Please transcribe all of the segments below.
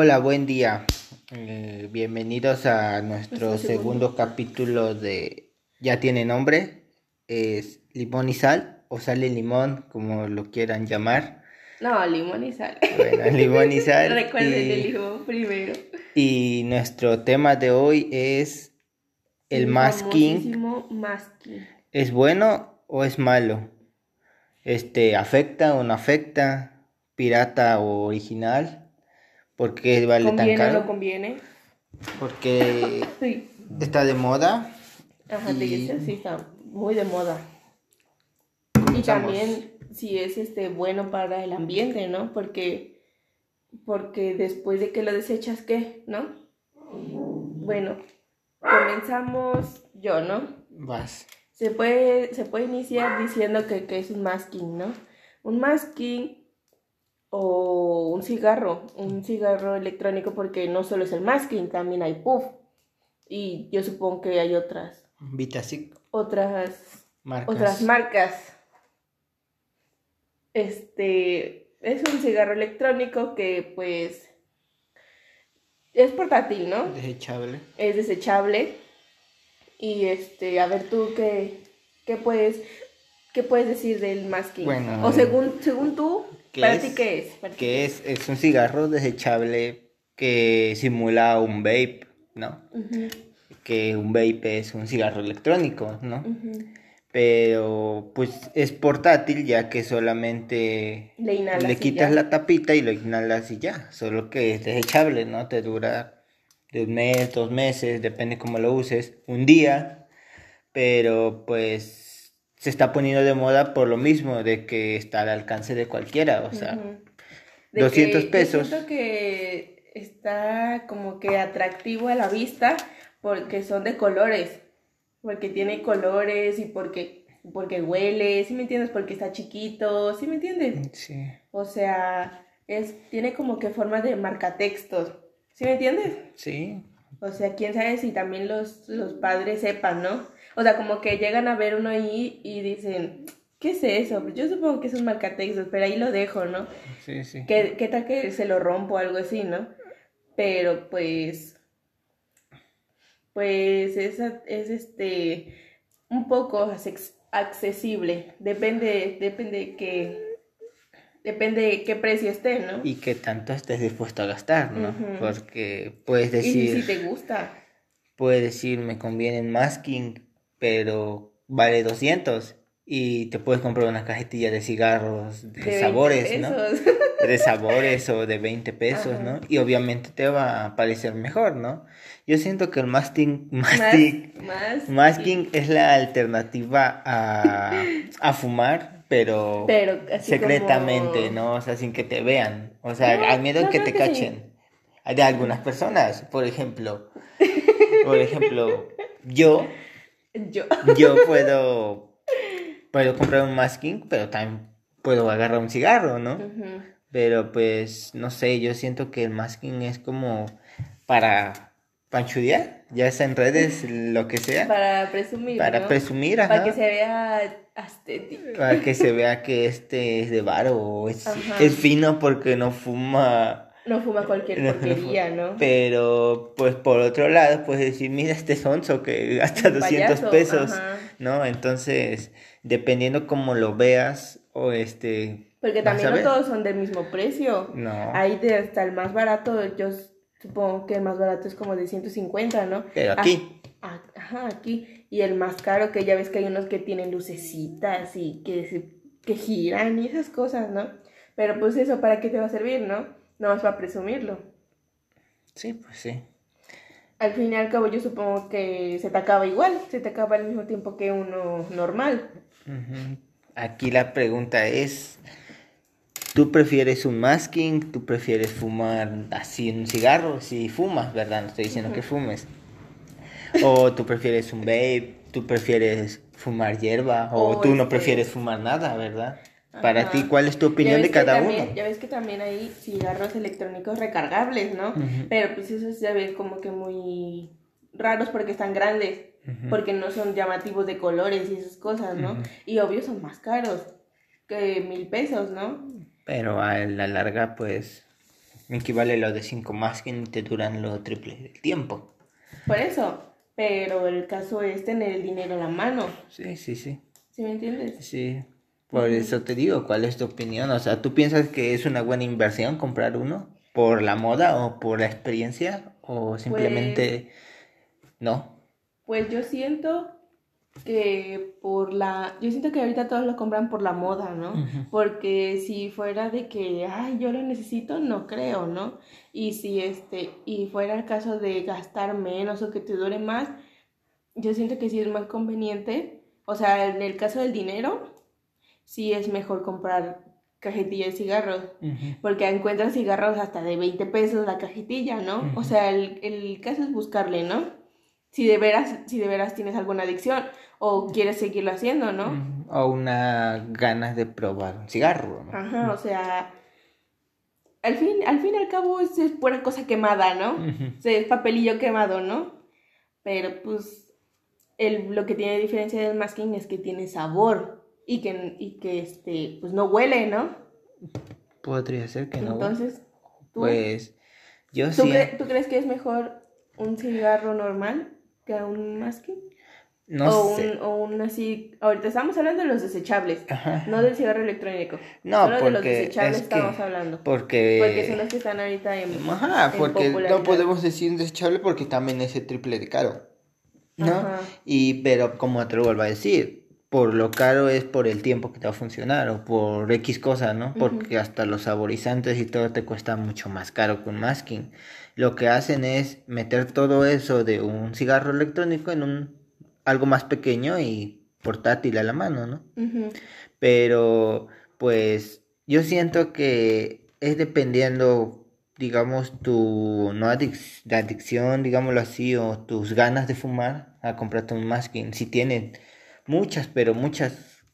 Hola, buen día. Eh, bienvenidos a nuestro segundo. segundo capítulo de Ya tiene nombre. Es limón y sal o sal y limón, como lo quieran llamar. No, limón y sal. Bueno, limón y sal. Recuerden y, el limón primero. y nuestro tema de hoy es el masking. famosísimo masking. ¿Es bueno o es malo? Este, ¿afecta o no afecta? ¿Pirata o original? ¿Por qué vale tan ¿Conviene o caro? no conviene? Porque Sí. está de moda. Ajá, te Y- sí, está muy de moda. Y Estamos- también si es este bueno para el ambiente, ¿no? Porque porque después de que lo desechas, ¿qué? ¿No? Bueno, comenzamos yo, ¿no? Vas. Se puede, se puede iniciar diciendo que, que es un masking, ¿no? Un masking o un cigarro, un cigarro electrónico porque no solo es el masking, también hay puff. Y yo supongo que hay otras, Vitasic, otras, marcas. otras marcas. Este, es un cigarro electrónico que pues es portátil, ¿no? Desechable. es desechable. Y este, a ver tú qué, qué puedes qué puedes decir del masking. Bueno, o según según tú, ¿qué para es? ti qué es? Para Que qué es, es un cigarro desechable que simula un vape, ¿no? Que un vape es un cigarro electrónico, ¿no? Pero pues es portátil ya que solamente Le quitas ya. la tapita y lo inhalas y ya. Solo que es desechable, ¿no? Te dura de un mes, dos meses, depende cómo lo uses, un día. Pero pues se está poniendo de moda por lo mismo, de que está al alcance de cualquiera, o sea. De 200 que pesos. Yo siento que está como que atractivo a la vista porque son de colores. Porque tiene colores y porque, porque huele, ¿sí me entiendes? Porque está chiquito, ¿sí me entiendes? Sí. O sea, es, tiene como que forma de marcatextos. ¿Sí me entiendes? Sí. O sea, quién sabe si también los, los padres sepan, ¿no? O sea, como que llegan a ver uno ahí y dicen, ¿qué es eso? Pues yo supongo que es un marcatextos, pero ahí lo dejo, ¿no? Sí, sí. ¿Qué, qué tal que se lo rompo o algo así, ¿no? Pero pues, pues es, es este, un poco accesible. Depende, depende de qué, depende de qué precio esté, ¿no? Y que tanto estés dispuesto a gastar, ¿no? Porque puedes Y decir, si te gusta. puedes decir, me conviene el masking, pero vale 200 y te puedes comprar una cajetilla de cigarros de, de 20 sabores, ¿no? De sabores o de 20 pesos, Ajá. ¿no? Y obviamente te va a parecer mejor, ¿no? Yo siento que el masking, más, masking, masking es la alternativa a, a fumar, pero, secretamente, como- ¿no? O sea, sin que te vean. O sea, No, al miedo no, que te que sí. cachen. De algunas personas, por ejemplo. Por ejemplo, yo, Yo. yo puedo, puedo comprar un masking, pero también puedo agarrar un cigarro, ¿no? Pero pues, no sé, yo siento que el masking es como para panchudear, ya sea en redes, lo que sea, Para presumir. para ¿no? presumir, Para ajá. que se vea estético. Para que se vea que este es de varo o es, es fino porque no fuma. No fuma cualquier No, no porquería, ¿no? Pero, pues por otro lado, puedes decir, mira este sonso que gasta Un 200 payaso, pesos, ajá. ¿no? Entonces, dependiendo cómo lo veas o este... Porque también no todos son del mismo precio. No, Hay de hasta el más barato, yo supongo que el más barato es como de 150, ¿no? pero aquí, Ah, ah, ajá, aquí. Y el más caro, que ya ves que hay unos que tienen lucecitas y que, se- que giran y esas cosas, ¿no? Pero pues eso, ¿para qué te va a servir, no? No más para presumirlo. sí, pues sí. Al fin y al cabo yo supongo que se te acaba igual, se te acaba al mismo tiempo que uno normal. Aquí la pregunta es, ¿tú prefieres un masking? ¿Tú prefieres fumar así un cigarro? Si fumas, ¿verdad? No estoy diciendo que fumes. ¿O tú prefieres un vape? ¿Tú prefieres fumar hierba? ¿O O tú no este- prefieres fumar nada, verdad? Para Ajá. ti, ¿cuál es tu opinión de que cada también- uno? Ya ves que también hay cigarros electrónicos recargables, ¿no? Pero pues esos ya ves como que muy raros porque están grandes, porque no son llamativos de colores y esas cosas, ¿no? Y obvio son más caros que mil pesos, ¿no? Pero a la larga, pues, equivale a lo de 5 masking y te duran lo triple del tiempo. Por eso, pero el caso es tener el dinero en la mano. Sí, sí, sí. ¿Sí me entiendes? Sí. Por eso te digo, ¿cuál es tu opinión? O sea, ¿tú piensas que es una buena inversión comprar uno? ¿Por la moda o por la experiencia? ¿O simplemente no? Pues yo siento que por la yo siento que ahorita todos lo compran por la moda, ¿no? Porque si fuera de que ay, yo lo necesito, no creo, ¿no? Y si este y fuera el caso de gastar menos o que te dure más, yo siento que sí es más conveniente, o sea, en el caso del dinero sí es mejor comprar cajetilla de cigarros, porque encuentras cigarros hasta de 20 pesos la cajetilla, ¿no? O sea, el, el caso es buscarle, ¿no? Si de veras, si de veras tienes alguna adicción o quieres seguirlo haciendo, ¿no? O una ganas de probar un cigarro, ¿no? Ajá, o sea, al fin, al fin y al cabo es, es pura cosa quemada, ¿no? O sea, es papelillo quemado, ¿no? Pero pues el, lo que tiene diferencia del masking es que tiene sabor y que, y que este, pues no huele, ¿no? Podría ser que no. Entonces, ¿tú, Pues yo ¿tú, sí. cre- ¿tú crees que es mejor un cigarro normal que un masking? No o, sé. un, o un así, ahorita estamos hablando de los desechables, Ajá. no del cigarro electrónico. No, Solo de los porque desechables es que- estamos hablando. Porque. Porque son los que están ahorita en. Ajá, en porque no podemos decir desechable porque también es el triple de caro. ¿No? Ajá. Y pero como te lo vuelvo a decir, por lo caro es por el tiempo que te va a funcionar o por X cosa, ¿no? Porque hasta los saborizantes y todo te cuesta mucho más caro que un masking. Lo que hacen es meter todo eso de un cigarro electrónico en un algo más pequeño y portátil a la mano, ¿no? Pero pues yo siento que es dependiendo, digamos, tu no adic- de adicción, digámoslo así, o tus ganas de fumar a comprarte un masking. Si tienen muchas, pero muchas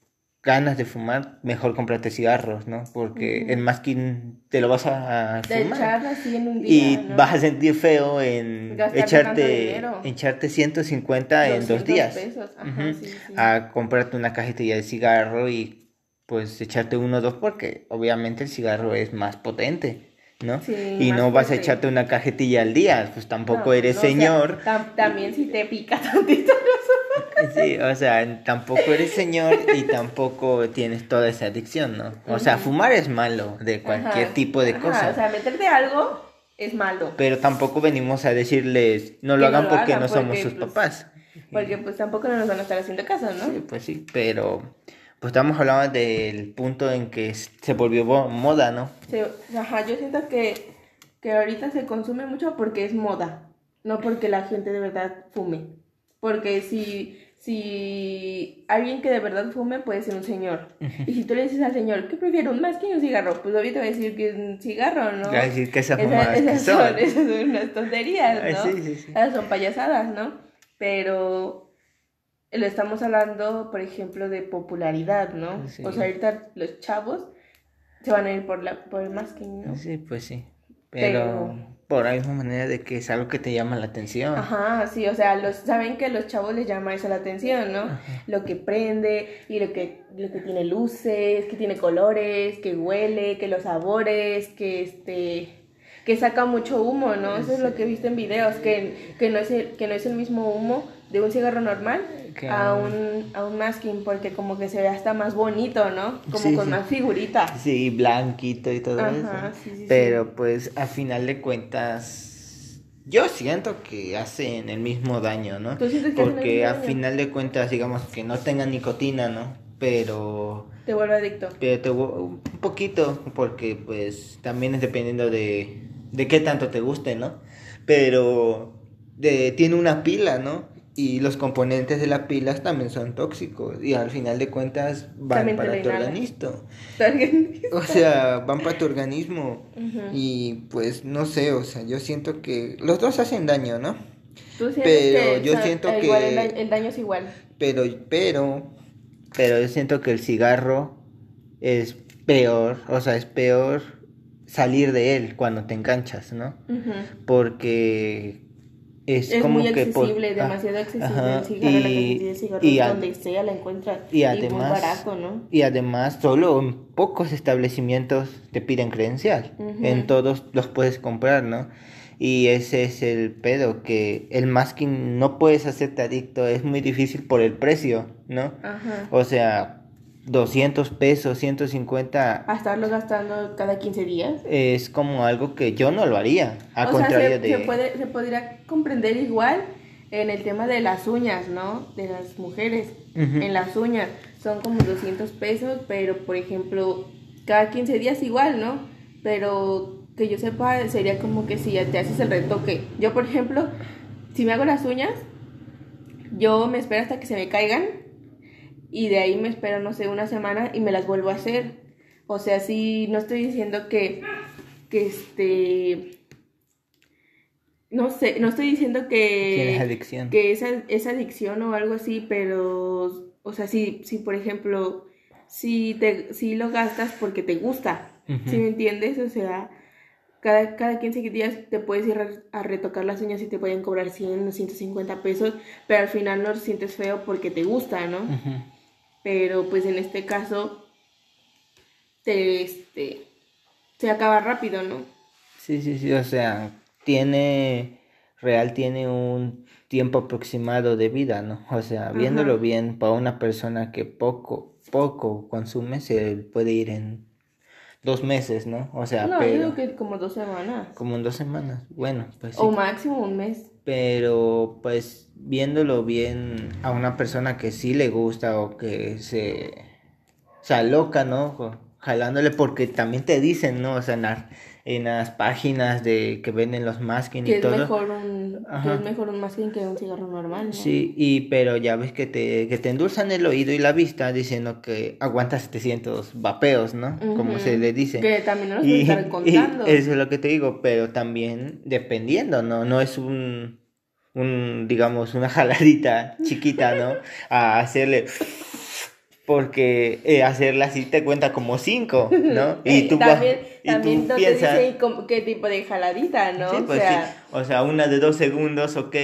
ganas de fumar, mejor cómprate cigarros, ¿no? Porque el masking te lo vas a, a De fumar. echar así en un día. Y ¿no? vas a sentir feo en echarte, echarte 150 en dos 200 días. pesos, ajá, Ujú. sí, sí. A comprarte una cajetilla de cigarro y pues echarte uno o dos porque obviamente el cigarro es más potente, ¿no? Sí, y no vas a echarte una cajetilla al día, pues tampoco No, eres no, o sea, señor. tam- también si te pica tantito. Sí, o sea, tampoco eres señor y tampoco tienes toda esa adicción, ¿no? O sea, fumar es malo de cualquier Ajá, tipo de ajá, cosa. O sea, meterte algo es malo. Pero tampoco venimos a decirles no lo no hagan lo porque hagan, no somos porque, sus pues, papás. Porque pues tampoco no nos van a estar haciendo caso, ¿no? Sí, pues sí, pero pues estamos hablando del punto en que se volvió moda, ¿no? Sí, ajá, yo siento que, que ahorita se consume mucho porque es moda, no porque la gente de verdad fume. Porque si, si alguien que de verdad fume puede ser un señor. Y si tú le dices al señor, ¿qué prefiere, un masking o un cigarro? Pues obvio te va a decir que es un cigarro, ¿no? Va a decir que esas Esa- mamadas que esas son. son, esas son unas tonterías, ¿no? sí, sí, sí. Esas son payasadas, ¿no? Pero lo estamos hablando, por ejemplo, de popularidad, ¿no? Sí. O sea, ahorita los chavos se van a ir por, la, por el masking, ¿no? Sí, pues sí. Pero, Pero- por la misma manera de que es algo que te llama la atención. Ajá, sí, o sea, los, saben que a los chavos les llama eso la atención, ¿no? Lo que prende y lo que, lo que tiene luces, que tiene colores, que huele, que los sabores, que este que saca mucho humo, ¿no? Eso es lo que he visto en videos, que, que, no, es el, que no es el mismo humo de un cigarro normal Que a un, a un masking, porque como que se ve hasta más bonito, ¿no? Como Sí, con sí. más figuritas. Sí, blanquito y todo Ajá, eso. sí, sí, sí. Pero pues a final de cuentas, yo siento que hacen el mismo daño, ¿no? ¿Tú sientes que hacen el Porque a final de cuentas, digamos que no tengan nicotina, ¿no? Pero Te vuelve adicto. Pero te un poquito, porque pues también es dependiendo de, de qué tanto te guste, ¿no? Pero de, tiene una pila, ¿no? Y los componentes de la pila también son tóxicos y al final de cuentas van También para tu organismo. O sea, van para tu organismo. Y pues no sé, o sea, yo siento que los dos hacen daño, ¿no? Tú Pero que yo o sea, siento igual que- el, daño, el daño es igual. Pero, pero, pero yo siento que el cigarro es peor, o sea, es peor salir de él cuando te enganchas, ¿no? Porque es, Es como muy que por- accesible, ah, demasiado accesible ajá, el cigarro, la cajetilla de cigarros, y a- donde sea la encuentras. y muy además- barato, ¿no? Y además, solo en pocos establecimientos te piden credencial. En todos los puedes comprar, ¿no? Y ese es el pedo, que el masking no puedes hacerte adicto, es muy difícil por el precio, ¿no? Ajá. O sea, 200 pesos, 150, A estarlo gastando cada 15 días. es como algo que yo no lo haría, a o contrario sea, se, de... se puede, se podría comprender igual en el tema de las uñas, ¿no? De las mujeres. En las uñas son como 200 pesos, pero por ejemplo, cada 15 días igual, ¿no? Pero que yo sepa, sería como que si ya te haces el retoque. Yo, por ejemplo, si me hago las uñas, yo me espero hasta que se me caigan y de ahí me espero, no sé, una semana y me las vuelvo a hacer. O sea, sí, no estoy diciendo que, que este, no sé, no estoy diciendo que, adicción. que esa, esa adicción o algo así, pero, o sea, si, si por ejemplo, si, te, si lo gastas porque te gusta, Ujú. ¿sí me entiendes? O sea, cada, cada 15 días te puedes ir a, retocar las uñas y te pueden cobrar 100 o 150 pesos, pero al final no lo sientes feo porque te gusta, ¿no? Ujú. Pero pues en este caso, te, este, se acaba rápido, ¿no? Sí, sí, sí, o sea, tiene, real tiene un tiempo aproximado de vida, ¿no? O sea, viéndolo Ajá. bien, para una persona que poco, poco consume, se puede ir en dos meses, ¿no? O sea, no, yo pero digo que como dos semanas. como en dos semanas, bueno, pues sí. O máximo un mes. Pero pues viéndolo bien a una persona que sí le gusta o que se, se aloca, ¿no? Jalándole porque también te dicen, ¿no? O sea, en, la- en las páginas de que venden los masking Que y es todo. mejor un, que es mejor un masking que un cigarro normal, ¿no? Sí, y pero ya ves que te, que te endulzan el oído y la vista diciendo que aguanta 700 vapeos, ¿no? Como Ujú. se le dice. Que también no nos Y, están y contando. eso es lo que te digo, pero también dependiendo, ¿no? No es un, un digamos, una jaladita chiquita, ¿no? A hacerle... Porque eh, hacerla así te cuenta como cinco, ¿no? Tú, también, y tú también no piensas... te dicen como qué tipo de jaladita, ¿no? Sí, pues o sea, sí. O sea, una de dos segundos, ok.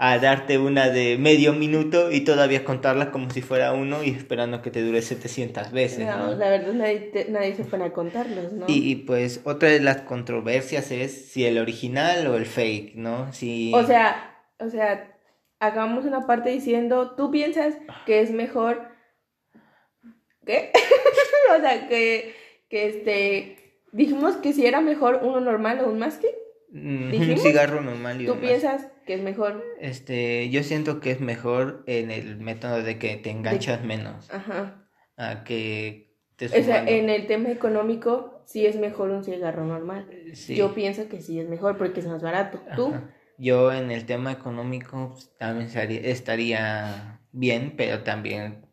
A darte una de medio minuto y todavía contarla como si fuera uno y esperando que te dure 700 veces, no, ¿no? la verdad nadie, te- nadie se pone a contarlos, ¿no? Y, y, pues otra de las controversias es si el original o el fake, ¿no? Si... O sea, o sea, hagamos una parte diciendo, tú piensas que es mejor, ¿qué? o sea, que, que este, dijimos que si era mejor uno normal o un masking, Mm, un ¿dijimos? cigarro normal y tú un piensas que es mejor, Este, yo siento que es mejor en el método de que te enganchas menos ajá. a que te O sea, en el tema económico, sí es mejor un cigarro normal. Sí. Yo pienso que sí es mejor porque es más barato. ¿Tú? Yo en el tema económico pues, también estaría, bien, pero también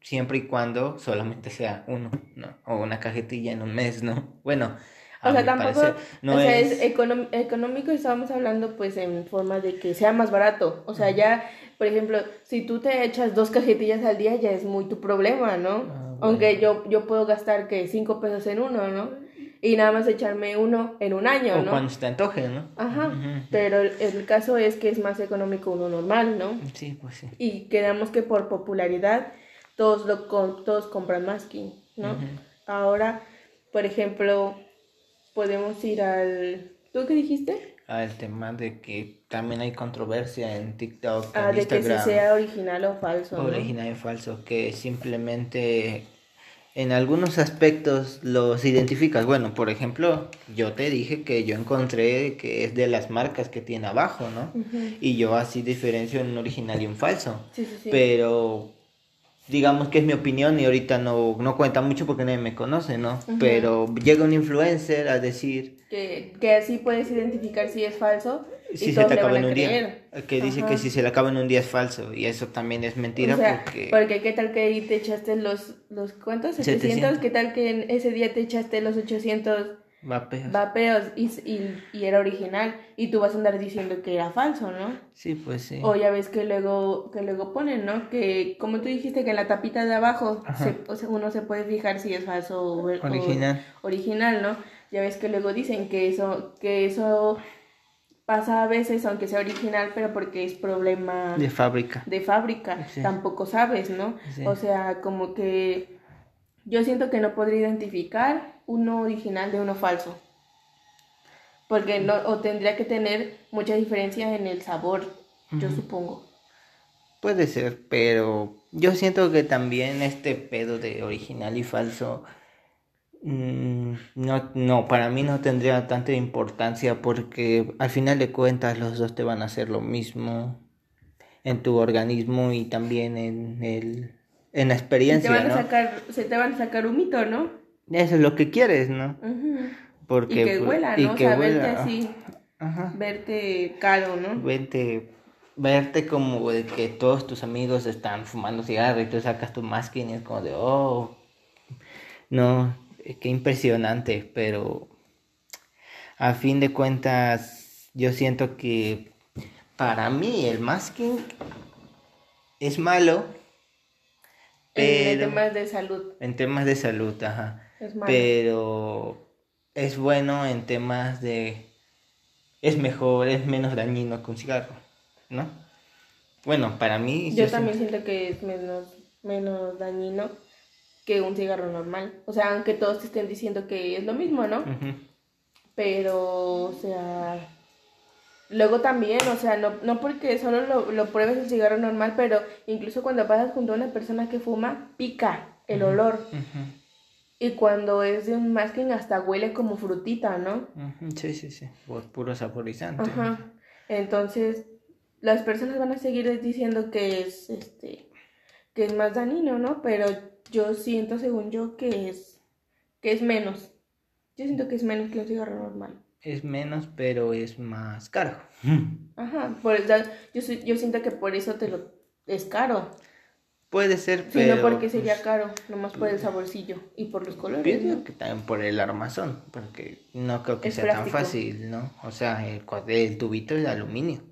siempre y cuando solamente sea uno, ¿no? O una cajetilla en un mes, ¿no? Bueno, a O sea, tampoco, parecer, no o sea, es... económico estábamos hablando pues en forma de que sea más barato. O sea, ya, por ejemplo, si tú te echas dos cajetillas al día ya es muy tu problema, ¿no? Ah. Aunque yo, yo puedo gastar que cinco pesos en uno, ¿no? Y nada más echarme uno en un año, O ¿no? cuando se te antoje, ¿no? Ajá. Pero el, el caso es que es más económico uno normal, ¿no? Sí, pues sí. Y quedamos que por popularidad todos lo todos compran masking, ¿no? Ahora, por ejemplo, podemos ir al ¿Tú qué dijiste? El tema de que también hay controversia en TikTok, Ah, en de que si sea original o falso, ¿no? original y falso, que simplemente en algunos aspectos los identificas. Bueno, por ejemplo, yo te dije que yo encontré que es de las marcas que tiene abajo, ¿no? Y yo así diferencio en un original y un falso. Sí, sí, sí. Pero digamos que es mi opinión y ahorita no, no cuenta mucho porque nadie me conoce, ¿no? Ujú. Pero llega un influencer a decir Que, que así puedes identificar si es falso y si se todos te acaba en un creer. día. Que dice que si se le acaba en un día es falso. Y eso también es mentira o sea, porque... qué tal que ahí te echaste los, los ¿cuántos? 700, 700. qué tal que en ese día te echaste los 800 Vapeos. vapeos y, y, y era original y tú vas a andar diciendo que era falso, ¿no? Sí, pues sí. O ya ves que luego, que luego ponen, ¿no? Que como tú dijiste que en la tapita de abajo se- o sea, uno se puede fijar si es falso o, o- Original. original, ¿no? Ya ves que luego dicen que eso, que eso pasa a veces, aunque sea original, pero porque es problema De fábrica. de fábrica, Sí. tampoco sabes, ¿no? Sí. O sea, como que yo siento que no podría identificar uno original de uno falso. Porque no, o tendría que tener mucha diferencia en el sabor, yo supongo. Puede ser, pero yo siento que también este pedo de original y falso, mm, no, no, para mí no tendría tanta importancia porque al final de cuentas los dos te van a hacer lo mismo en tu organismo y también en el, en la Y te experiencia, van a ¿no? sacar, se te van a sacar un mito, ¿no? Eso es lo que quieres, ¿no? Ujú. Porque, y que pues, huela, ¿no? o sea, verte huela, así, Ajá. verte caro, ¿no? Verte, verte como de que todos tus amigos están fumando cigarro y tú sacas tu masking y es como de, oh, no, eh, qué impresionante, pero a fin de cuentas yo siento que para mí el masking es malo, En temas de salud en temas de salud, ajá, es malo. pero es bueno en temas de es mejor, es menos dañino que un cigarro, ¿no? Bueno, para mí Yo yo también siento- siento que es menos, menos dañino que un cigarro normal. O sea, aunque todos te estén diciendo que es lo mismo, ¿no? Pero, o sea, luego también, o sea, no, no porque solo lo, lo pruebes el cigarro normal, pero incluso cuando pasas junto a una persona que fuma, pica el olor. Y cuando es de un masking hasta huele como frutita, ¿no? Sí, sí, sí, puro saborizante. Ajá. Entonces, las personas van a seguir diciendo que es este que es más dañino, ¿no? Pero yo siento, según yo, que es que es menos. Yo siento que es menos que un cigarro normal. Es menos, pero es más caro. Ajá, por eso, yo, soy- yo siento que por eso te lo es caro. Puede ser, pero no, porque sería pues, caro, nomás por el saborcillo y por los colores. pienso ¿no? que también por el armazón, porque no creo que Es sea tan fácil, ¿no? O sea, el, el tubito es de aluminio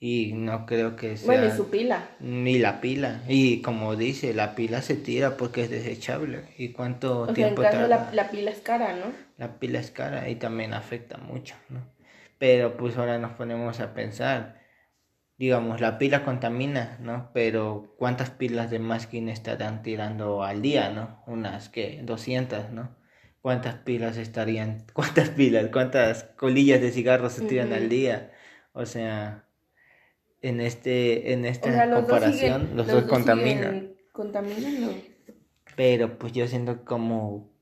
y no creo que sea Bueno, y su pila. ni la pila y como dice, la pila se tira porque es desechable y cuánto O sea, en tiempo caso tarda. la, la pila es cara, ¿no? La pila es cara y también afecta mucho, ¿no? Pero pues ahora nos ponemos a pensar, digamos, la pila contamina, ¿no? Pero ¿cuántas pilas de masking estarán tirando al día, ¿no? Unas que 200, ¿no? ¿Cuántas pilas estarían, cuántas pilas, cuántas colillas de cigarros se tiran al día? O sea, en este en esta O sea, los dos comparación siguen- los, dos contaminan. siguen contaminando. Pero pues yo siento como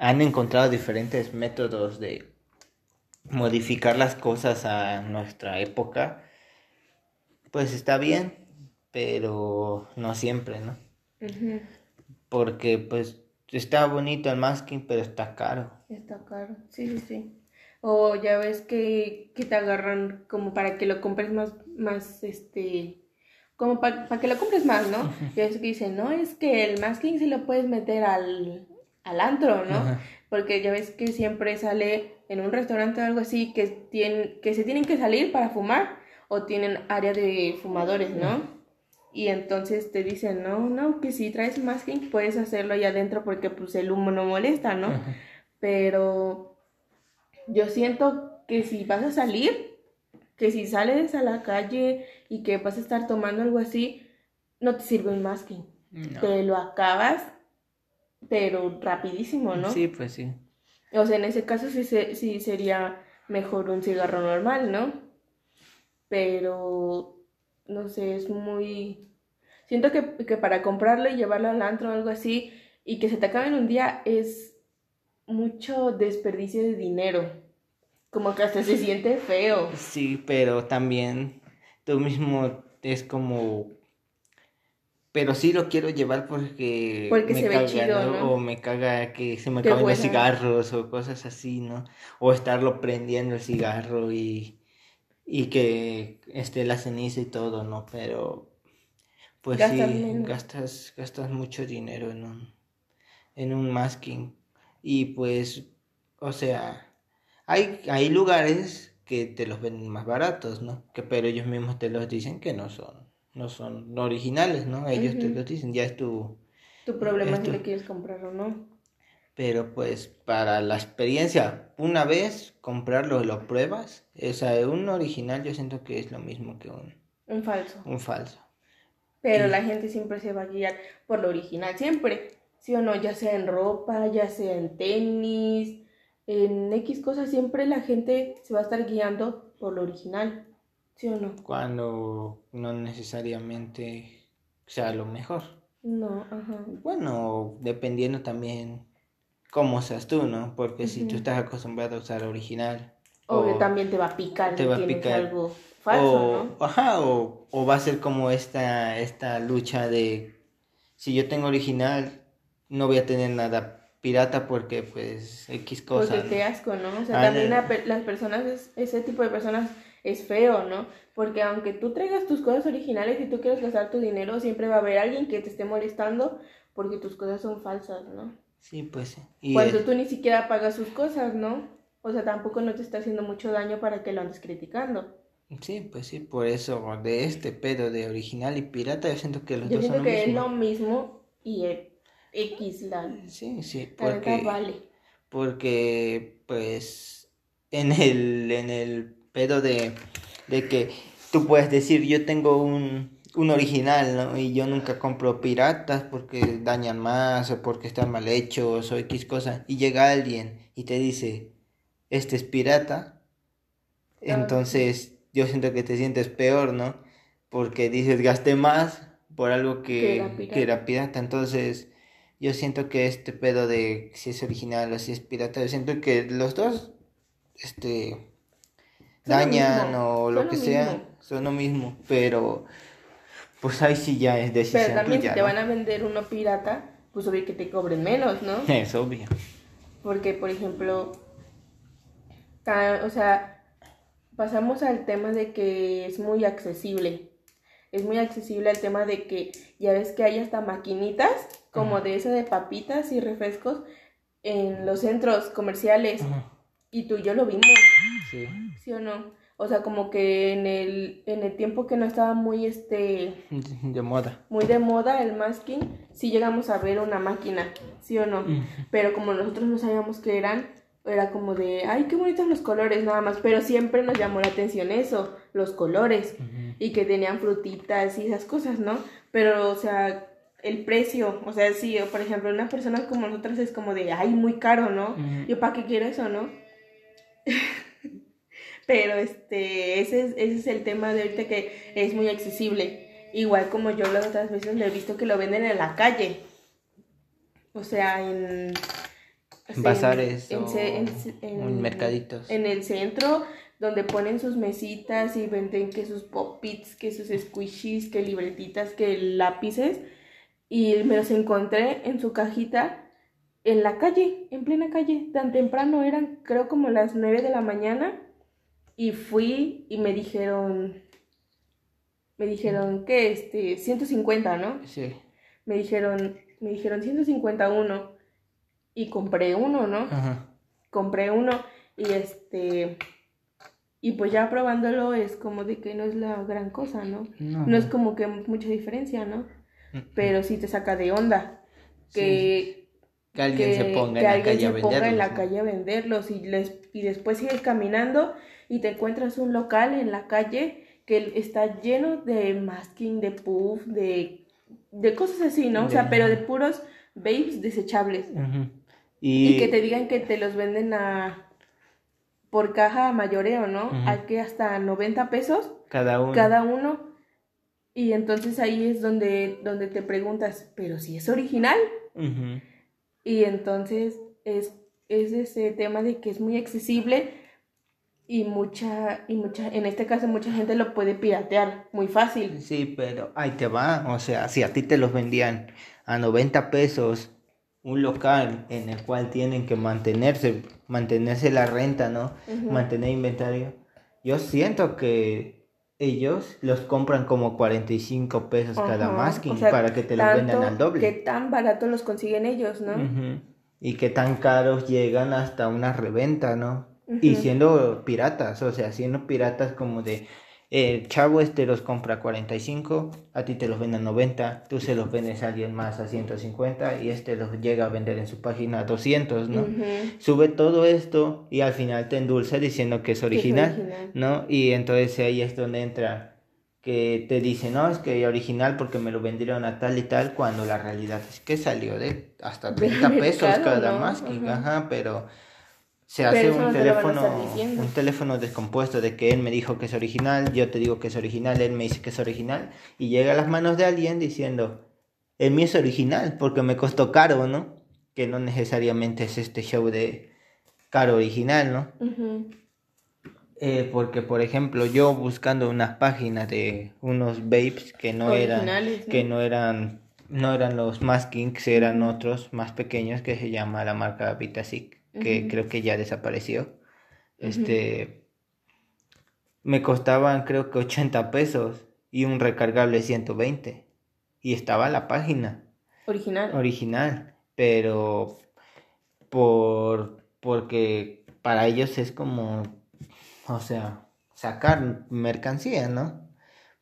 han encontrado diferentes métodos de modificar las cosas a nuestra época, pues está bien, pero no siempre, ¿no? Porque pues está bonito el masking, pero está caro. Está caro, sí, sí, sí. O ya ves que, que te agarran como para que lo compres más, más, este, como para que lo compres más, ¿no? Ya ves que dicen, no, es que el masking se lo puedes meter al, al antro, ¿no? Ajá. Porque ya ves que siempre sale en un restaurante o algo así que, tienen, que se tienen que salir para fumar o tienen área de fumadores, ¿no? Y entonces te dicen, no, no, que si traes masking puedes hacerlo ahí adentro porque pues el humo no molesta, ¿no? Ajá. Pero yo siento que si vas a salir, que si sales a la calle y que vas a estar tomando algo así, no te sirve un masking. No. Te lo acabas, pero rapidísimo, ¿no? Sí, pues sí. O sea, en ese caso sí, se- sí sería mejor un cigarro normal, ¿no? Pero, no sé, es muy... Siento que, que para comprarlo y llevarlo al antro o algo así y que se te acabe en un día es mucho desperdicio de dinero. Como que hasta se siente feo. Sí, pero también tú mismo es como... Pero sí lo quiero llevar porque, Porque me se ve caga, chido, ¿no? O me caga que se me acaben los cigarros o cosas así, ¿no? O estarlo prendiendo el cigarro y, y que esté la ceniza y todo, ¿no? Pero pues Gastas sí, menos. gastas, gastas mucho dinero en un, en un masking. Y pues, o sea, hay, hay lugares que te los venden más baratos, ¿no? Que pero ellos mismos te los dicen que no son, no son originales, ¿no? Ellos te los dicen, ya es tu, Tu problema es si le quieres comprar o no. Pero pues para la experiencia, una vez comprarlo, lo pruebas. O sea, un original yo siento que es lo mismo que un, Un falso. un falso. Pero Y- la gente siempre se va a guiar por lo original, siempre. ¿Sí o no? Ya sea en ropa, ya sea en tenis, en X cosas, siempre la gente se va a estar guiando por lo original. ¿Sí o no? Cuando no necesariamente sea lo mejor. No, ajá. Bueno, dependiendo también cómo seas tú, ¿no? Porque si tú estás acostumbrado a usar original. O que también te va a picar te va a picar. algo falso, o, ¿no? Ajá, o, o va a ser como esta, esta lucha de si yo tengo original, no voy a tener nada pirata porque pues X cosa. Porque ¿no? qué asco, ¿no? O sea, Ah, también la pe- las personas, es- ese tipo de personas es feo, ¿no? Porque aunque tú traigas tus cosas originales y tú quieres gastar tu dinero, siempre va a haber alguien que te esté molestando porque tus cosas son falsas, ¿no? Sí, pues. Y Cuando tú ni siquiera pagas sus cosas, ¿no? O sea, tampoco no te está haciendo mucho daño para que lo andes criticando. sí, pues sí, por eso de este pedo de original y pirata, yo siento que los Yo dos siento son lo que es lo mismo y eh, X la, Sí, sí, porque vale. porque pues en el en el pedo de, de que tú puedes decir yo tengo un, un original ¿no? y yo nunca compro piratas porque dañan más o porque están mal hechos o X cosa. Y llega alguien y te dice este es pirata entonces yo siento que te sientes peor ¿no? porque dices gasté más por algo Que que, era que era pirata entonces yo siento que este pedo de si es original o si es pirata, yo siento que los dos, este, Lo dañan mismo, o lo lo que sea, son lo mismo, pero pues ahí sí ya es decisión Pero también tuya, si te ¿no? van a vender uno pirata, pues obvio que te cobren menos, ¿no? Es obvio. Porque, por ejemplo, o sea, pasamos al tema de que es muy accesible. Es muy accesible al tema de que ya ves que hay hasta maquinitas como de esa de papitas y refrescos en los centros comerciales. Y tú y yo lo vimos, Sí. ¿sí o no? O sea, como que en el, en el tiempo que no estaba muy este De moda. muy de moda el masking, sí llegamos a ver una máquina, ¿sí o no? Pero como nosotros no sabíamos qué eran, era como de, ay, qué bonitos los colores, nada más. Pero siempre nos llamó la atención eso, los colores, y que tenían frutitas y esas cosas, ¿no? Pero, o sea, el precio, o sea, o por ejemplo, una persona como nosotras es como de, ay, muy caro, ¿no? Yo, ¿para qué quiero eso, no? Pero, este, ese es, ese es el tema de ahorita que es muy accesible. Igual como yo las otras veces lo he visto que lo venden en la calle. O sea, en... o sea, en- Bazares en o en- mercaditos. En el centro, donde ponen sus mesitas y venden que sus pop-its, que sus squishies, que libretitas, que lápices. Y me los encontré en su cajita en la calle, en plena calle, tan temprano, eran creo como las 9 de la mañana. Y fui y me dijeron, me dijeron que este, 150, ¿no? Sí. Me dijeron, me dijeron 151 y compré uno, ¿no? Ajá. compré uno y este y pues ya probándolo es como de que no es la gran cosa, ¿no? No, No es como que mucha diferencia, ¿no? Pero sí te saca de onda que que alguien se ponga que en la alguien calle a se ponga en la calle a venderlos y les y después sigues caminando y te encuentras un local en la calle que está lleno de masking, de puff, de de cosas así, ¿no? O sea, pero de puros babes desechables. Y Y, que te digan que te los venden a por caja a mayoreo, ¿no? A que hasta 90 pesos cada uno. cada uno. Y entonces ahí es donde, donde te preguntas, pero si es original. Ujú. Y entonces es, es ese tema de que es muy accesible y mucha, y mucha, en este caso mucha gente lo puede piratear muy fácil. Sí, pero ahí te va. O sea, si a ti te los vendían a 90 pesos un local en el cual tienen que mantenerse, mantenerse la renta, ¿no? Mantener inventario. Yo siento que ellos los compran como 45 pesos cada masking o sea, para que te los vendan al doble. Que tan barato los consiguen ellos, ¿no? Y que tan caros llegan hasta una reventa, ¿no? Y siendo piratas, o sea, siendo piratas como de el chavo este los compra a 45, a ti te los venden a 90, tú se los vendes a alguien más a 150 y este los llega a vender en su página a 200, ¿no? Sube todo esto y al final te endulza diciendo que es original, es original. ¿no? Y entonces ahí es donde entra que te dice, no, es que original porque me lo vendieron a tal y tal, cuando la realidad es que salió de hasta 30 pesos cada masking, ajá, pero se hace un teléfono, un teléfono descompuesto de que él me dijo que es original, yo te digo que es original, él me dice que es original, y llega a las manos de alguien diciendo, el mío es original porque me costó caro, ¿no? Que no necesariamente es este show de caro original, ¿no? Eh, porque, por ejemplo, yo buscando unas páginas de unos vapes que no eran, que no eran, no eran los más eran otros más pequeños que se llama la marca Vitasic, que creo que ya desapareció. Este, me costaban creo que 80 pesos y un recargable 120 y estaba la página. Original. Original, pero por porque para ellos es como o sea, sacar mercancía, ¿no?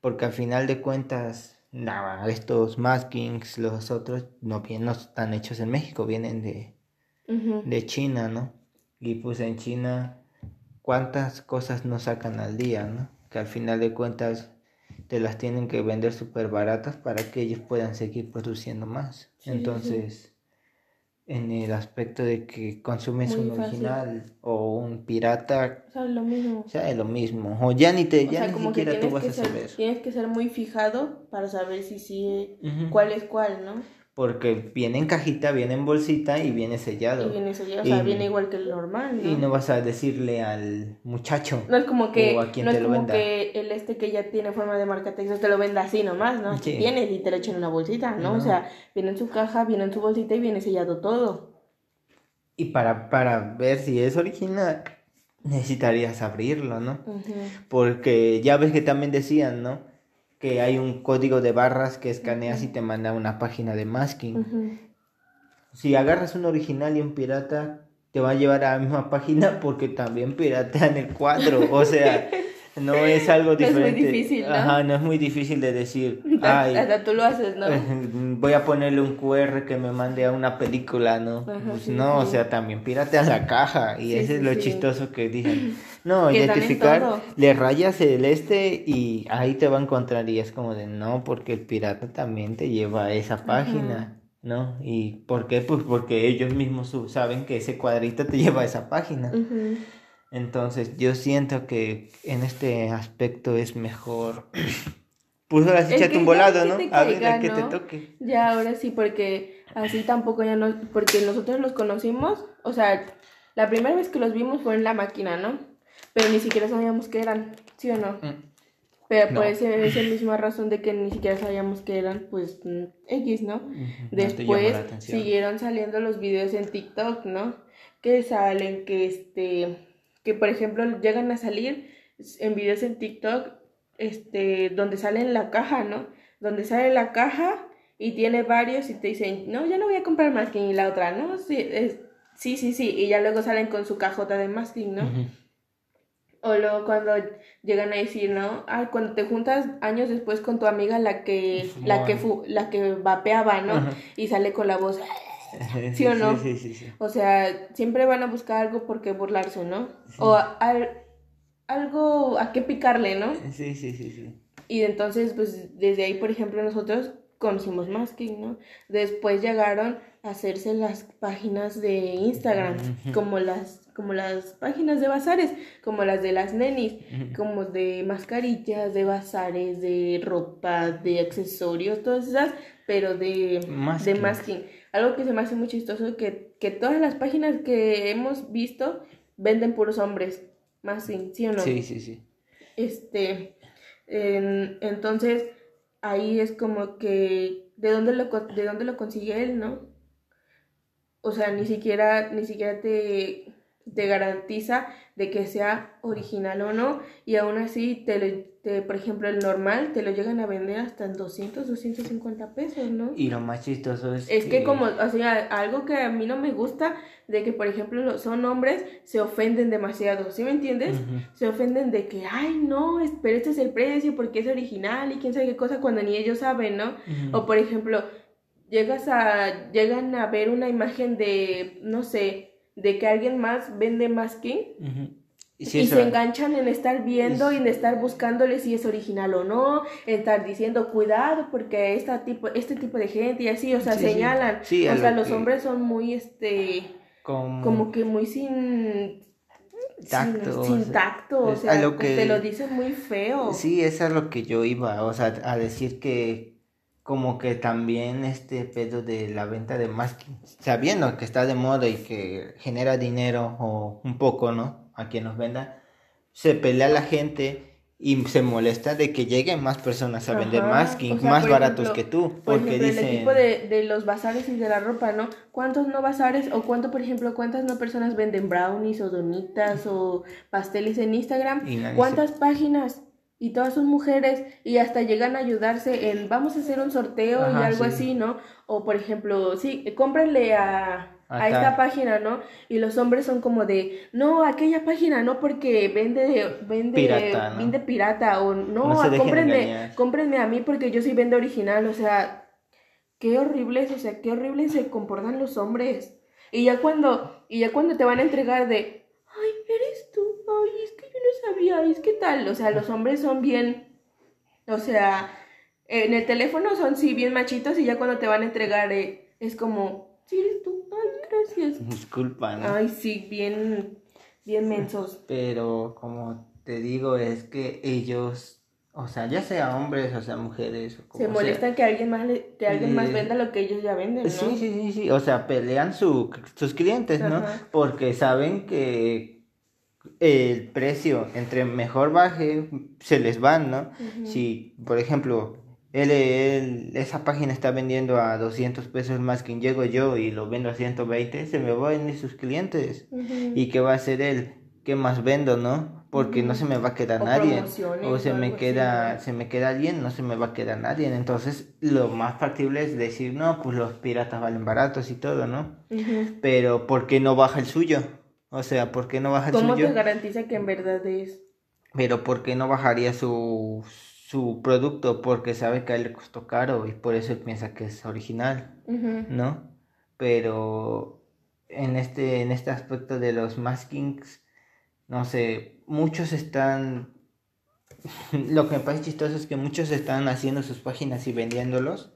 Porque al final de cuentas, nada, estos maskings, los otros, no, no están hechos en México, vienen de, de China, ¿no? Y pues en China, ¿cuántas cosas no sacan al día, ¿no? Que al final de cuentas te las tienen que vender súper baratas para que ellos puedan seguir produciendo más. Entonces en el aspecto de que consumes un original o un pirata. O sea, es lo mismo. O sea, es lo mismo. O ya ni te, ya ni siquiera tú vas a saber. Tienes que ser muy fijado para saber si sí, cuál es cuál, ¿no? Porque viene en cajita, viene en bolsita y viene sellado. Y viene sellado, o sea, viene igual que el normal, ¿no? Y no vas a decirle al muchacho. No es como que, o a quien no te es como que el este que ya tiene forma de marca Texas te lo venda así nomás, ¿no? Sí. Viene y te lo echan en una bolsita, ¿no? O sea, viene en su caja, viene en su bolsita y viene sellado todo. Y para, para ver si es original, necesitarías abrirlo, ¿no? Porque ya ves que también decían, ¿no? Que hay un código de barras que escaneas y te manda una página de masking. Si agarras un original y un pirata, te va a llevar a la misma página porque también piratean el cuadro. O sea, no es algo diferente. No es muy difícil, ¿no? Ajá, no es muy difícil de decir. Ay, hasta tú lo haces, ¿no? Voy a ponerle un QR que me mande a una película, ¿no? pues no, o sea, también piratean la caja. Y ese es lo chistoso que dicen. No, identificar, le rayas el este y ahí te va a encontrar. Y es como de no, porque el pirata también te lleva a esa página. ¿no? ¿Y por qué? Pues porque ellos mismos saben que ese cuadrito te lleva a esa página. Entonces yo siento que en este aspecto es mejor. Pues ahora sí un volado, ¿no? a ver a qué te toque. Ya, ahora sí, porque así tampoco ya no. Porque nosotros los conocimos, o sea, la primera vez que los vimos fue en la máquina, ¿no? Pero ni siquiera sabíamos qué eran, ¿sí o no? Mm. Pero por esa, misma razón de que ni siquiera sabíamos qué eran, pues X, ¿no? Después siguieron saliendo los videos en TikTok, ¿no? Que salen, que este que por ejemplo llegan a salir en videos en TikTok, este, donde sale en la caja, ¿no? Donde sale la caja y tiene varios y te dicen, no, ya no voy a comprar masking y la otra, ¿no? Sí, sí, sí, sí, y ya luego salen con su cajota de masking, ¿no? O luego cuando llegan a decir, ¿no? Ah, cuando te juntas años después con tu amiga la que, la que, la que vapeaba, ¿no? Y sale con la voz, ¿Sí o no? Sí, sí, sí, O sea, siempre van a buscar algo por qué burlarse, ¿no? O algo a qué picarle, ¿no? Sí, sí, sí, sí. Y entonces, pues desde ahí, por ejemplo, nosotros conocimos masking, ¿no? Después llegaron a hacerse las páginas de Instagram, como las como las páginas de bazares, como las de las nenis, como de mascarillas, de bazares, de ropa, de accesorios, todas esas, pero de masking. de masking. Algo que se me hace muy chistoso que, que todas las páginas que hemos visto venden puros hombres. Más sí, ¿sí o no? Sí, sí, sí. Este, entonces, ahí es como que, ¿de dónde, lo, ¿de dónde lo consigue él, no? O sea, ni siquiera, ni siquiera te, te garantiza de que sea original o no y aún así te, te, por ejemplo el normal te lo llegan a vender hasta en 200 250 pesos no y lo más chistoso es es que, como o sea algo que a mí no me gusta de que por ejemplo son hombres se ofenden demasiado ¿sí me entiendes? se ofenden de que ay no pero este es el precio porque es original y quién sabe qué cosa cuando ni ellos saben no o por ejemplo llegas a llegan a ver una imagen de no sé de que alguien más vende masking y, se enganchan en estar viendo y en estar buscándole si es original o no, en estar diciendo cuidado porque esta tipo, este tipo de gente y así, o sea, señalan. o sea, los hombres son muy, este, como, que muy sin tacto. Sin, tacto, o sea, lo que, te lo dicen muy feo. Sí, eso es lo que yo iba, o sea, a decir que como que también este pedo de la venta de masking, sabiendo que está de moda y que genera dinero o un poco, ¿no? A quien nos venda, se pelea la gente y se molesta de que lleguen más personas a vender masking, más baratos que tú. Porque ejemplo, dicen... el equipo de, de, los bazares y de la ropa, ¿no? ¿Cuántos no bazares o cuánto, por ejemplo, cuántas no personas venden brownies o donitas o pasteles en Instagram? ¿Cuántas páginas y todas son mujeres y hasta llegan a ayudarse en vamos a hacer un sorteo y algo así, ¿no? O por ejemplo, sí, cómprenle a, a esta página, ¿no? Y los hombres son como de, no, aquella página no porque vende, vende, pirata, vende pirata o no, no cómprenme, a mí porque yo sí vende original, o sea, qué horribles, o sea, qué horribles se comportan los hombres. Y ya cuando, y ya cuando te van a entregar de, ay, eres tú, ay, es que yo no sabía, es que tal, o sea, los hombres son bien, o sea, en el teléfono son sí bien machitos y ya cuando te van a entregar eh, es como, sí eres tú, ay, gracias. Disculpa, ¿no? Ay, sí, bien, bien mensos. Pero como te digo, es que ellos o sea, ya sea hombres o sea mujeres. O se molestan que alguien más que alguien más venda lo que ellos ya venden, ¿no? Sí, sí, sí, sí. O sea, pelean su, sus clientes, ¿no? Porque saben que el precio entre mejor baje se les van, ¿no? Si, por ejemplo, él, esa página está vendiendo a 200 pesos más que llego yo y lo vendo a 120, se me van sus clientes. ¿Y qué va a hacer él? ¿Qué más vendo, no? Porque no se me va a quedar nadie. O se me queda, se me queda alguien, no se me va a quedar nadie. Entonces, lo más factible es decir, no, pues los piratas valen baratos y todo, ¿no? Pero, ¿por qué no baja el suyo? O sea, ¿por qué no baja el suyo? ¿Cómo te garantiza que en verdad es? Pero ¿por qué no bajaría su, su producto? Porque sabe que a él le costó caro y por eso él piensa que es original, ¿no? Pero en este, en este aspecto de los maskings, no sé, muchos están... Lo que me parece chistoso es que muchos están haciendo sus páginas y vendiéndolos,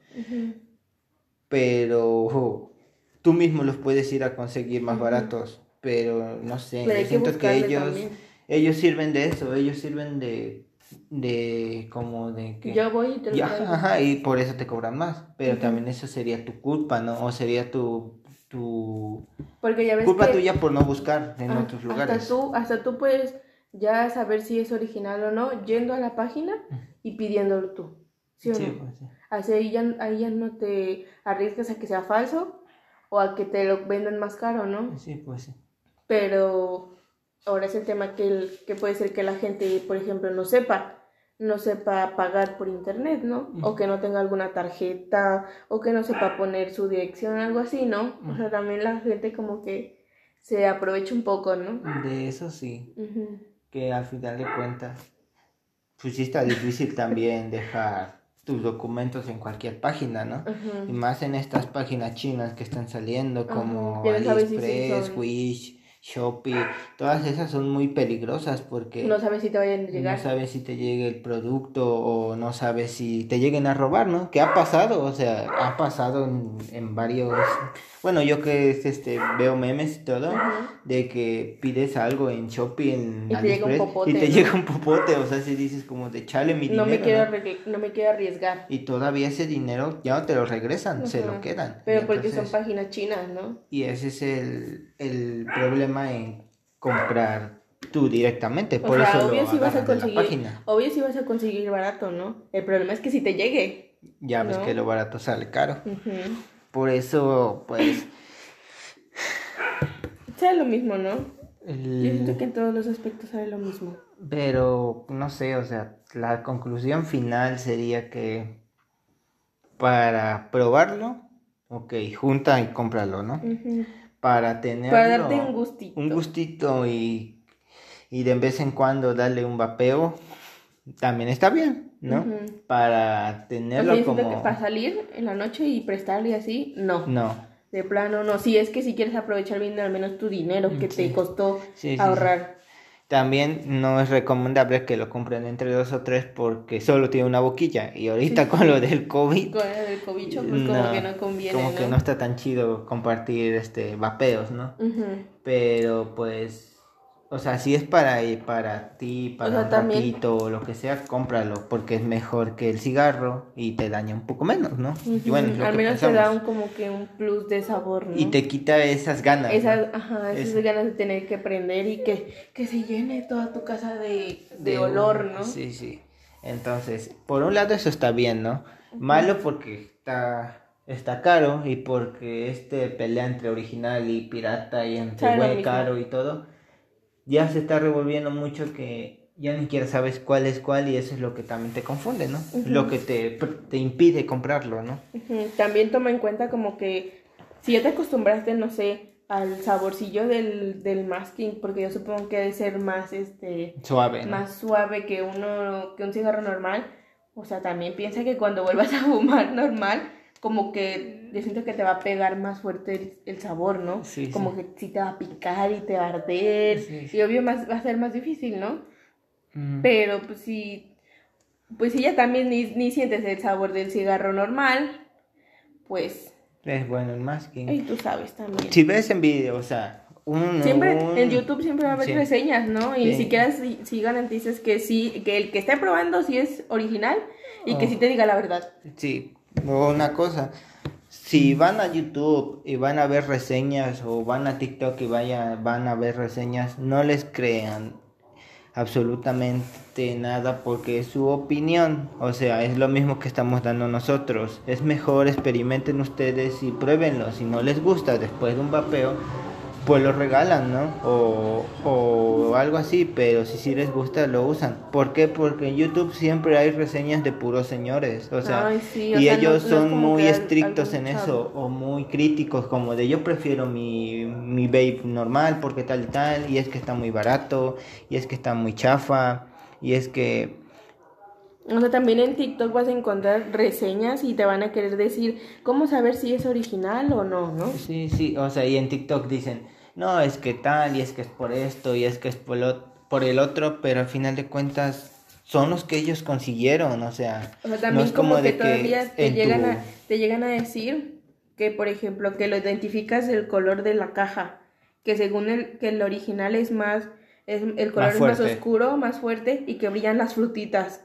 pero tú mismo los puedes ir a conseguir más baratos pero no sé, yo siento que ellos, ellos sirven de eso, ellos sirven de, de como de que... Yo voy y te lo Ajá, y por eso te cobran más, pero también eso sería tu culpa, ¿no? O sería tu... tu Porque ya ves culpa tuya por no buscar en ah, otros lugares. Hasta tú, hasta tú puedes ya saber si es original o no, yendo a la página y pidiéndolo tú. ¿Sí o no? Pues, Así ahí ya, ahí ya no te arriesgas a que sea falso o a que te lo vendan más caro, ¿no? Sí, pues sí pero ahora es el tema que, que puede ser que la gente, por ejemplo, no sepa, no sepa pagar por internet, ¿no? O que no tenga alguna tarjeta, o que no sepa poner su dirección, algo así, ¿no? O sea, también la gente como que se aprovecha un poco, ¿no? De eso sí. Que al final de cuentas, pues sí está difícil también dejar tus documentos en cualquier página, ¿no? Y más en estas páginas chinas que están saliendo como AliExpress, Wish Shopee, todas esas son muy peligrosas porque no sabes si te vayan a llegar. No sabes si te llegue el producto o no sabes si te lleguen a robar, ¿no? ¿Qué ha pasado? O sea, ha pasado en, en varios bueno, yo que este veo memes y todo, de que pides algo en Shopee, en y AliExpress, y te llega un popote, o sea, si dices como de chale mi no dinero. Me quiero ¿no? me quiero arriesgar. Y todavía ese dinero ya no te lo regresan, se lo quedan. Pero porque son páginas chinas, ¿no? Y ese es el, el problema en comprar tú directamente, por eso obvio si vas a conseguir. Obvio si vas a conseguir barato, ¿no? El problema es que si te llegue. Ya ves que lo barato sale caro. Por eso, pues... Sea lo mismo, ¿no? Yo siento que en todos los aspectos sale lo mismo. Pero, no sé, o sea, la conclusión final sería que para probarlo, ok, junta y cómpralo, ¿no? Para tener... Para darte un gustito. Un gustito y, y de vez en cuando darle un vapeo, también está bien, ¿no? Para tenerlo como... Que para salir en la noche y prestarle así, no. No. De plano, no. Si es que si quieres aprovechar bien al menos tu dinero que te costó ahorrar. También no es recomendable que lo compren entre dos o tres porque solo tiene una boquilla. Y ahorita con lo del COVID. Con lo del COVID, pues como que no conviene. Como que no está tan chido compartir este vapeos, ¿no? Pero pues o sea, si es para, para ti, para un ratito o lo que sea, cómpralo, porque es mejor que el cigarro y te daña un poco menos, ¿no? bueno, Al menos te da un, como que un plus de sabor, ¿no? Y te quita esas ganas. Esas, ajá, esas ganas de tener que prender y que, que se llene toda tu casa de, de, olor, ¿no? Sí, sí. Entonces, por un lado eso está bien, ¿no? Malo porque está está caro y porque este pelea entre original y pirata y entre buen caro y todo ya se está revolviendo mucho que ya ni siquiera sabes cuál es cuál y eso es lo que también te confunde, ¿no? Lo que te, te, impide comprarlo, ¿no? También toma en cuenta como que si ya te acostumbraste, no sé, al saborcillo del, del masking, porque yo supongo que debe ser más, este... Suave, Más suave que uno, que un cigarro normal. O sea, también piensa que cuando vuelvas a fumar normal, como que yo siento que te va a pegar más fuerte el, sabor, ¿no? Sí, como que sí te va a picar y te va a arder. y obvio más, va a ser más difícil, ¿no? Pero pues sí, pues si ya también ni, ni, sientes el sabor del cigarro normal, pues... Es bueno el masking. Y tú sabes también. Si ves en video, o sea, un, siempre en YouTube siempre va a haber reseñas, ¿no? Y ni siquiera si, si garantices que sí, que el que esté probando sí es original y que oh. sí te diga la verdad. Sí, una cosa, si van a YouTube y van a ver reseñas o van a TikTok y vaya, van a ver reseñas, no les crean absolutamente nada porque es su opinión, o sea, es lo mismo que estamos dando nosotros. Es mejor experimenten ustedes y pruébenlo. Si no les gusta después de un vapeo, pues lo regalan, ¿no? O, o algo así, pero si sí les gusta lo usan. ¿Por qué? Porque en YouTube siempre hay reseñas de puros señores, o sea, y ellos son muy estrictos en eso, o muy críticos, como de yo prefiero mi, mi vape normal porque tal y tal, y es que está muy barato, y es que está muy chafa, y es que o sea, también en TikTok vas a encontrar reseñas y te van a querer decir cómo saber si es original o no, ¿no? Sí, sí, o sea, y en TikTok dicen, no, es que tal, y es que es por esto, y es que es por, por el otro, pero al final de cuentas son los que ellos consiguieron, o sea, o sea también como, que todavía te llegan, a, te llegan a decir que, por ejemplo, que lo identificas del color de la caja, que según el, que el original es más, es, el color es más oscuro, más fuerte, y que brillan las frutitas.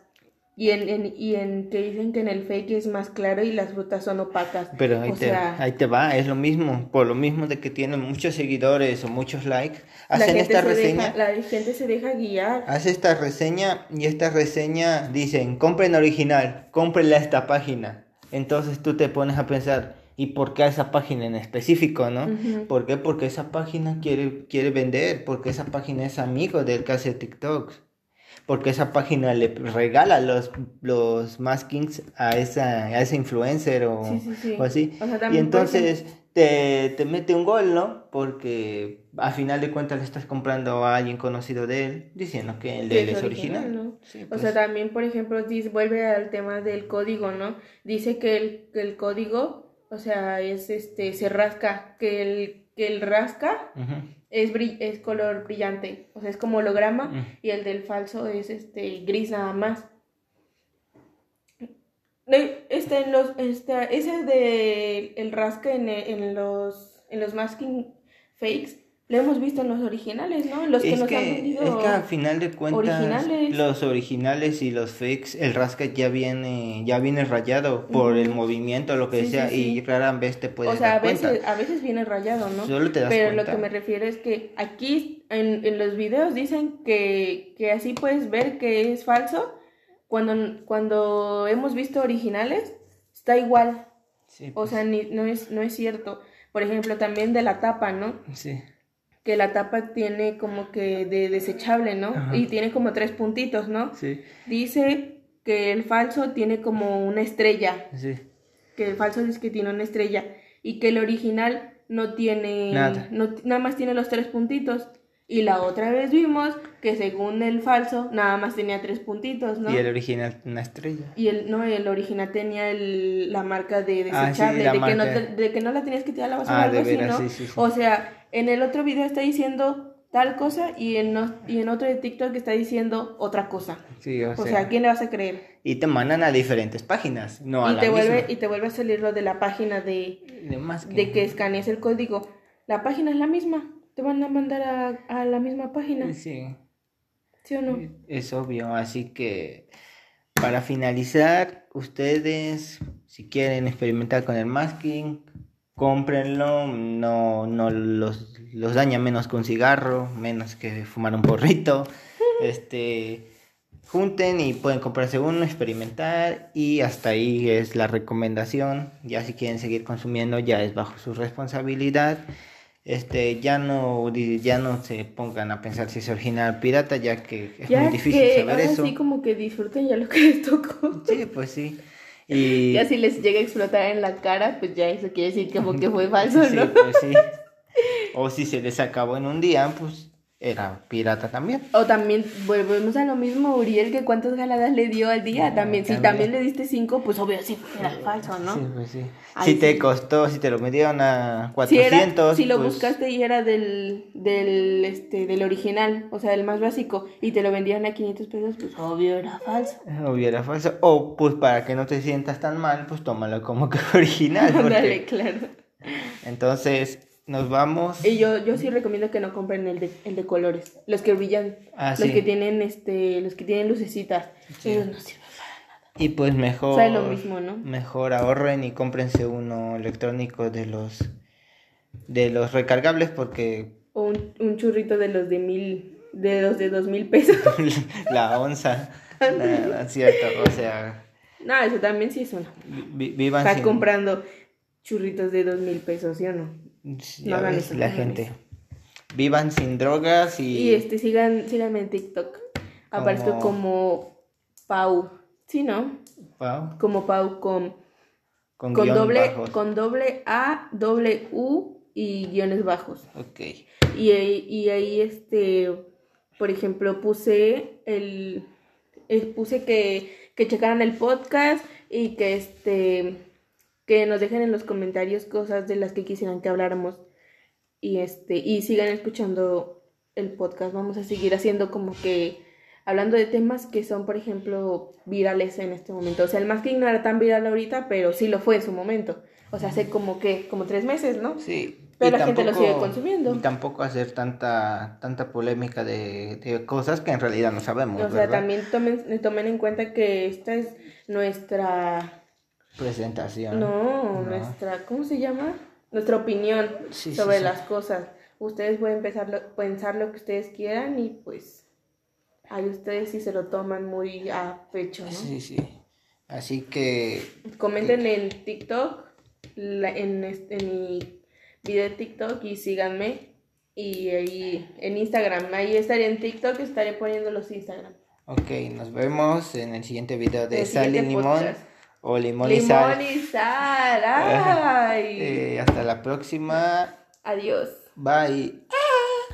Y en, en, y en que dicen que en el fake es más claro y las frutas son opacas. Pero ahí, te, ahí te va, es lo mismo. Por lo mismo de que tienen muchos seguidores o muchos likes, hacen esta reseña. la gente se deja guiar. Hace esta reseña y esta reseña dicen, compren original, cómprenla a esta página. Entonces tú te pones a pensar, ¿y por qué a esa página en específico, no? ¿Por qué? Porque esa página quiere, quiere vender, porque esa página es amigo del que hace TikToks porque esa página le regala los, los maskings a esa, a ese influencer o, así. y entonces te, te, mete un gol, ¿no? Porque a final de cuentas le estás comprando a alguien conocido de él diciendo que el de él es original. o sea, pues. también, por ejemplo, dice, vuelve al tema del código, ¿no? Dice que el, que el código, o sea, es este, se rasca, que el, que el rasca es, es color brillante, o sea, es como holograma mm. y el del falso es este gris nada más. Este, en los, este, ese de el rasca en, en, los, en los masking fakes lo hemos visto en los originales, ¿no? Los que es nos que, han vendido Es que al final de cuentas, los originales y los fakes, el rasca ya viene, ya viene rayado por el movimiento, lo que sea, y rara vez te puedes O sea, a veces, a veces viene rayado, ¿no? Solo te das Pero lo que me refiero es que aquí en, en los videos dicen que, que así puedes ver que es falso. Cuando, cuando hemos visto originales, está igual. o pues. sea, ni, no, es, no es cierto. Por ejemplo, también de la tapa, ¿no? Sí que la tapa tiene como que de desechable, ¿no? Ajá. Y tiene como tres puntitos, ¿no? Sí, Dice que el falso tiene como una estrella, sí. que el falso dice que tiene una estrella y que el original no tiene Nada. no- nada más tiene los tres puntitos. Y la otra vez vimos que según el falso nada más tenía tres puntitos, ¿no? Y el original, una estrella. Y el, no, el original tenía el, la marca de Ah, sí, desechable, de, que no marca. te- de que no la tenías que tirar a la basura, Ah, algo de así, veras, ¿no? sí, sí. O sea, en el otro video está diciendo tal cosa y en, no- y en otro de TikTok está diciendo otra cosa. Sí, o, O sea, sea, ¿a quién le vas a creer? Y te mandan a diferentes páginas, no a y, la te vuelve, misma. y te vuelve a salir lo de la página de, De más de que escanees el código. La página es la misma. Te van a mandar a, a la misma página. Sí, ¿Sí o no? es obvio. Así que, para finalizar, ustedes, si quieren experimentar con el masking, cómprenlo. No, no los, los daña menos que un cigarro, menos que fumar un porrito. Este, junten y pueden comprarse uno, experimentar y hasta ahí es la recomendación. Ya si quieren seguir consumiendo ya es bajo su responsabilidad. Este, ya no ya no se pongan a pensar si es original pirata, ya que es ya muy difícil que saber ahora eso. sí como que disfruten ya lo que les tocó. Sí, pues sí. Y Ya si les llega a explotar en la cara, pues ya eso quiere decir como que fue falso, sí, ¿no? pues sí. O si se les acabó en un día, pues era pirata también. O también volvemos a lo mismo, Uriel, que cuántas galadas le dio al día. No, también, si también. le diste cinco, pues obvio sí era falso, ¿no? Sí, pues sí. Ay, si te costó, si te lo metieron a Si, era, 400, si lo pues, buscaste y era del, del, este, del original, o sea, del más básico, y te lo vendían a 500 pesos, pues obvio era falso. hubiera falso. O pues para que no te sientas tan mal, pues tómalo como que original. porque- Ándale, claro. Entonces, nos vamos. Y yo, yo sí recomiendo que no compren el de, el de colores, los que brillan, Ah, los sí. que tienen, este, los que tienen lucecitas, Sí. esos no sirven. Y pues mejor. Sabe lo mismo, ¿no? Mejor ahorren y cómprense uno electrónico de los de los recargables porque O un, un churrito de los de mil, de los de dos mil pesos. la onza. Nada, es cierto, o sea, no, eso también sí es uno. vi- vivan Estás sin comprando churritos de dos mil pesos, ¿sí o no? Ya no hagan ves, eso, la no gente. eso. Vivan sin drogas y, Y este, sigan, síganme en TikTok. Aparezco Como- Pau. Sí, ¿no? Wow, Como Pau con, con, doble, bajos. con doble A, doble U y guiones bajos. Ok. Y ahí, y ahí este, por ejemplo, puse el, eh, puse que, que checaran el podcast y que este, que nos dejen en los comentarios cosas de las que quisieran que habláramos y este, y sigan escuchando el podcast. Vamos a seguir haciendo como que hablando de temas que son, por ejemplo, virales en este momento. O sea, el masking no era tan viral ahorita, pero sí lo fue en su momento. O sea, hace como que, como tres meses, ¿no? Sí. Pero y la gente lo sigue consumiendo. Y tampoco hacer tanta tanta polémica de, de cosas que en realidad no sabemos, O sea, ¿verdad? también tomen, tomen en cuenta que esta es nuestra, Presentación. no, No. nuestra, ¿cómo se llama? Nuestra opinión Sí, sobre sí. las cosas. Ustedes pueden pensar lo, pensar lo que ustedes quieran y pues ahí ustedes sí se lo toman muy a pecho, ¿no? Sí, sí. Así que Comenten en TikTok, la- en, este- en mi video de TikTok y síganme. Y ahí en Instagram, ahí estaré en TikTok, estaré poniendo los Instagram. Ok, nos vemos en el siguiente video de El sal y limón podcast. O y sal. Ay. Eh, hasta la próxima. Adiós. Bye.